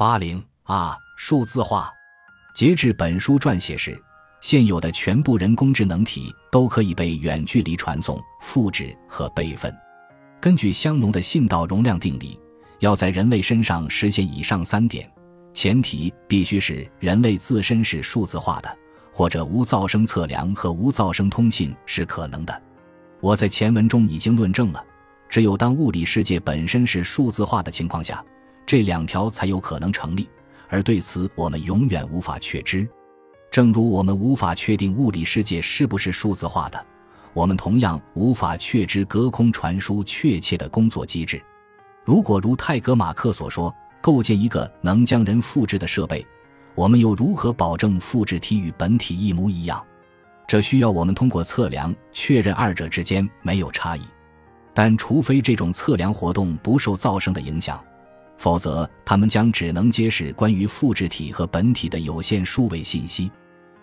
八零啊，数字化。截至本书撰写时，现有的全部人工智能体都可以被远距离传送、复制和备份。根据香农的信道容量定理，要在人类身上实现以上三点，前提必须是人类自身是数字化的，或者无噪声测量和无噪声通信是可能的。我在前文中已经论证了，只有当物理世界本身是数字化的情况下，这两条才有可能成立。而对此，我们永远无法确知。正如我们无法确定物理世界是不是数字化的，我们同样无法确知隔空传输确切的工作机制。如果如泰格马克所说，构建一个能将人复制的设备，我们又如何保证复制体与本体一模一样？这需要我们通过测量确认二者之间没有差异。但除非这种测量活动不受噪声的影响。否则，他们将只能揭示关于复制体和本体的有限数位信息。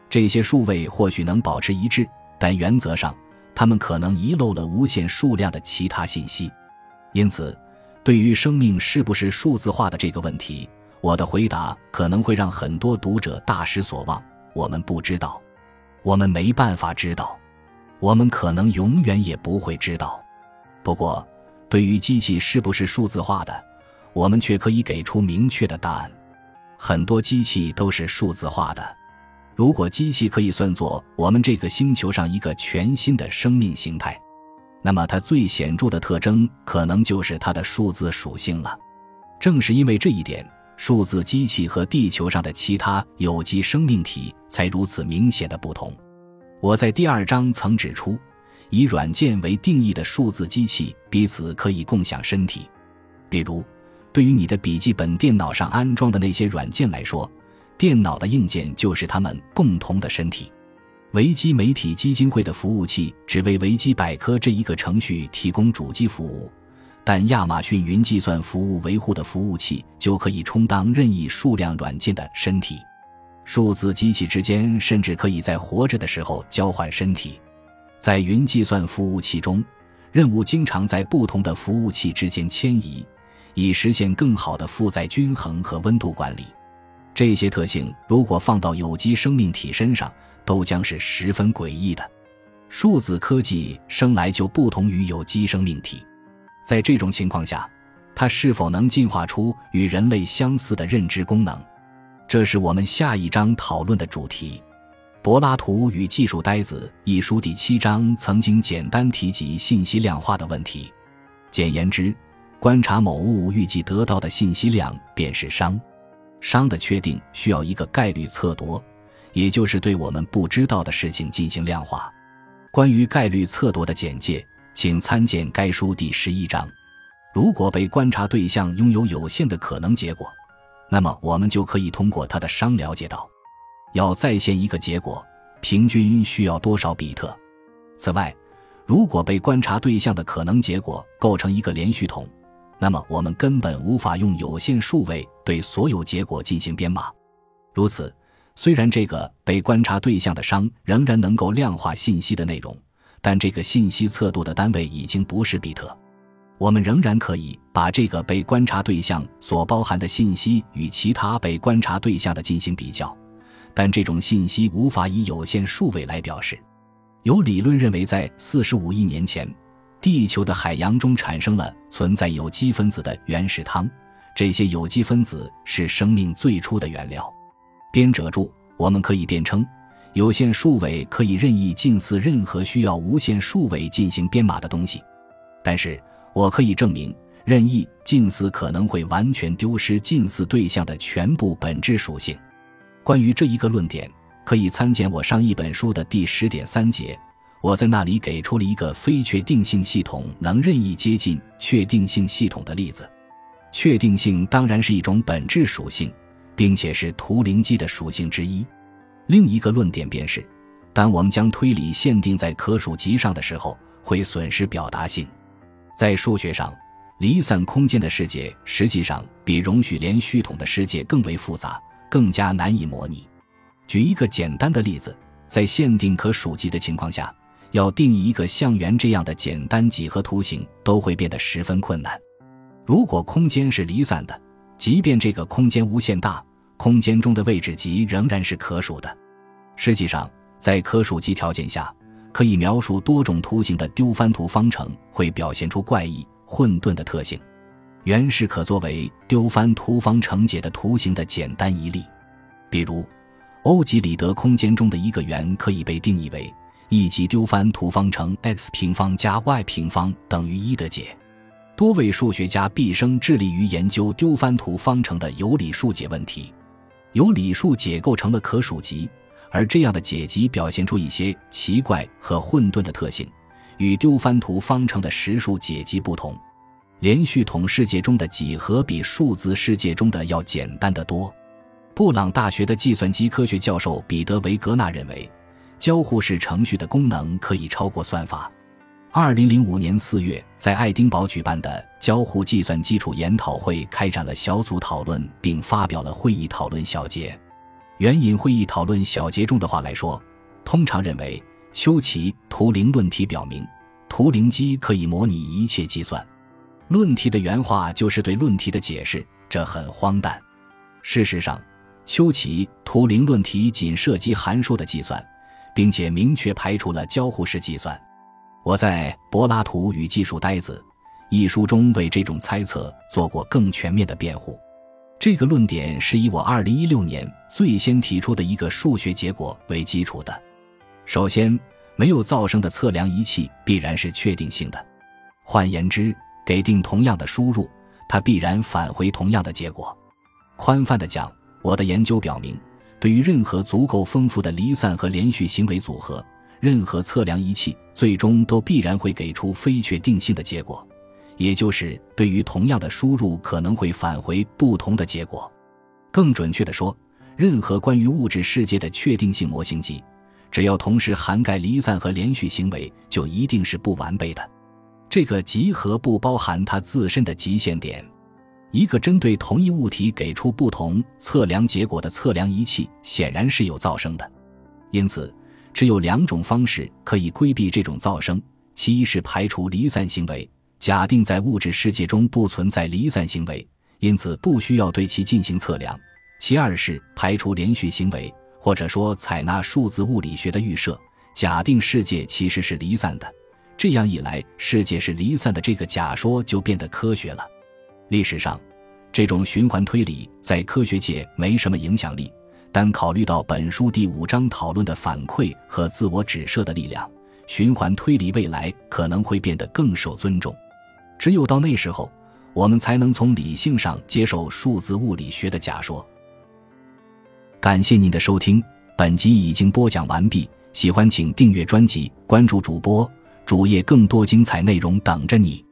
这些数位或许能保持一致，但原则上，他们可能遗漏了无限数量的其他信息。因此，对于生命是不是数字化的这个问题，我的回答可能会让很多读者大失所望。我们不知道，我们没办法知道，我们可能永远也不会知道。不过，对于机器是不是数字化的，我们却可以给出明确的答案。很多机器都是数字化的。如果机器可以算作我们这个星球上一个全新的生命形态，那么它最显著的特征可能就是它的数字属性了。正是因为这一点，数字机器和地球上的其他有机生命体才如此明显的不同。我在第二章曾指出，以软件为定义的数字机器彼此可以共享身体，比如。对于你的笔记本电脑上安装的那些软件来说，电脑的硬件就是他们共同的身体。维基媒体基金会的服务器只为维基百科这一个程序提供主机服务，但亚马逊云计算服务维护的服务器就可以充当任意数量软件的身体。数字机器之间甚至可以在活着的时候交换身体。在云计算服务器中，任务经常在不同的服务器之间迁移。以实现更好的负载均衡和温度管理，这些特性如果放到有机生命体身上，都将是十分诡异的。数字科技生来就不同于有机生命体，在这种情况下，它是否能进化出与人类相似的认知功能，这是我们下一章讨论的主题。《柏拉图与技术呆子》一书第七章曾经简单提及信息量化的问题，简言之。观察某物预计得到的信息量便是熵，熵的确定需要一个概率测度，也就是对我们不知道的事情进行量化。关于概率测度的简介，请参见该书第十一章。如果被观察对象拥有有限的可能结果，那么我们就可以通过它的熵了解到，要再现一个结果，平均需要多少比特。此外，如果被观察对象的可能结果构成一个连续统，那么我们根本无法用有限数位对所有结果进行编码。如此，虽然这个被观察对象的熵仍然能够量化信息的内容，但这个信息测度的单位已经不是比特。我们仍然可以把这个被观察对象所包含的信息与其他被观察对象的进行比较，但这种信息无法以有限数位来表示。有理论认为，在四十五亿年前。地球的海洋中产生了存在有机分子的原始汤，这些有机分子是生命最初的原料。编者注：我们可以辩称，有限数位可以任意近似任何需要无限数位进行编码的东西，但是我可以证明，任意近似可能会完全丢失近似对象的全部本质属性。关于这一个论点，可以参见我上一本书的第十点三节。我在那里给出了一个非确定性系统能任意接近确定性系统的例子。确定性当然是一种本质属性，并且是图灵机的属性之一。另一个论点便是，当我们将推理限定在可数集上的时候，会损失表达性。在数学上，离散空间的世界实际上比容许连续统的世界更为复杂，更加难以模拟。举一个简单的例子，在限定可数集的情况下。要定义一个像圆这样的简单几何图形，都会变得十分困难。如果空间是离散的，即便这个空间无限大，空间中的位置级仍然是可数的。实际上，在可数级条件下，可以描述多种图形的丢番图方程会表现出怪异、混沌的特性。圆是可作为丢番图方程解的图形的简单一例。比如，欧几里得空间中的一个圆可以被定义为一级丢番图方程 x 平方加 y 平方等于一的解。多位数学家毕生致力于研究丢番图方程的有理数解问题。有理数解构成了可数集，而这样的解集表现出一些奇怪和混沌的特性，与丢番图方程的实数解集不同。连续统世界中的几何比数字世界中的要简单得多。布朗大学的计算机科学教授彼得·维格纳认为，交互式程序的功能可以超过算法。二零零五年四月，在爱丁堡举办的交互计算基础研讨会开展了小组讨论，并发表了会议讨论小结。援引会议讨论小结中的话来说，通常认为，丘奇图灵论题表明，图灵机可以模拟一切计算。论题的原话就是对论题的解释，这很荒诞。事实上，丘奇图灵论题仅涉及函数的计算，并且明确排除了交互式计算。我在《柏拉图与技术呆子》一书中为这种猜测做过更全面的辩护。这个论点是以我2016年最先提出的一个数学结果为基础的。首先，没有噪声的测量仪器必然是确定性的。换言之，给定同样的输入，它必然返回同样的结果。宽泛的讲，我的研究表明，对于任何足够丰富的离散和连续行为组合。任何测量仪器最终都必然会给出非确定性的结果，也就是对于同样的输入可能会返回不同的结果。更准确的说，任何关于物质世界的确定性模型集，只要同时涵盖离散和连续行为，就一定是不完备的。这个集合不包含它自身的极限点。一个针对同一物体给出不同测量结果的测量仪器，显然是有噪声的，因此。只有两种方式可以规避这种噪声：其一是排除离散行为，假定在物质世界中不存在离散行为，因此不需要对其进行测量；其二是排除连续行为，或者说采纳数字物理学的预设，假定世界其实是离散的。这样一来，世界是离散的这个假说就变得科学了。历史上，这种循环推理在科学界没什么影响力。但考虑到本书第五章讨论的反馈和自我指涉的力量，循环推理未来可能会变得更受尊重。只有到那时候，我们才能从理性上接受数字物理学的假说。感谢您的收听，本集已经播讲完毕。喜欢请订阅专辑，关注主播主页，更多精彩内容等着你。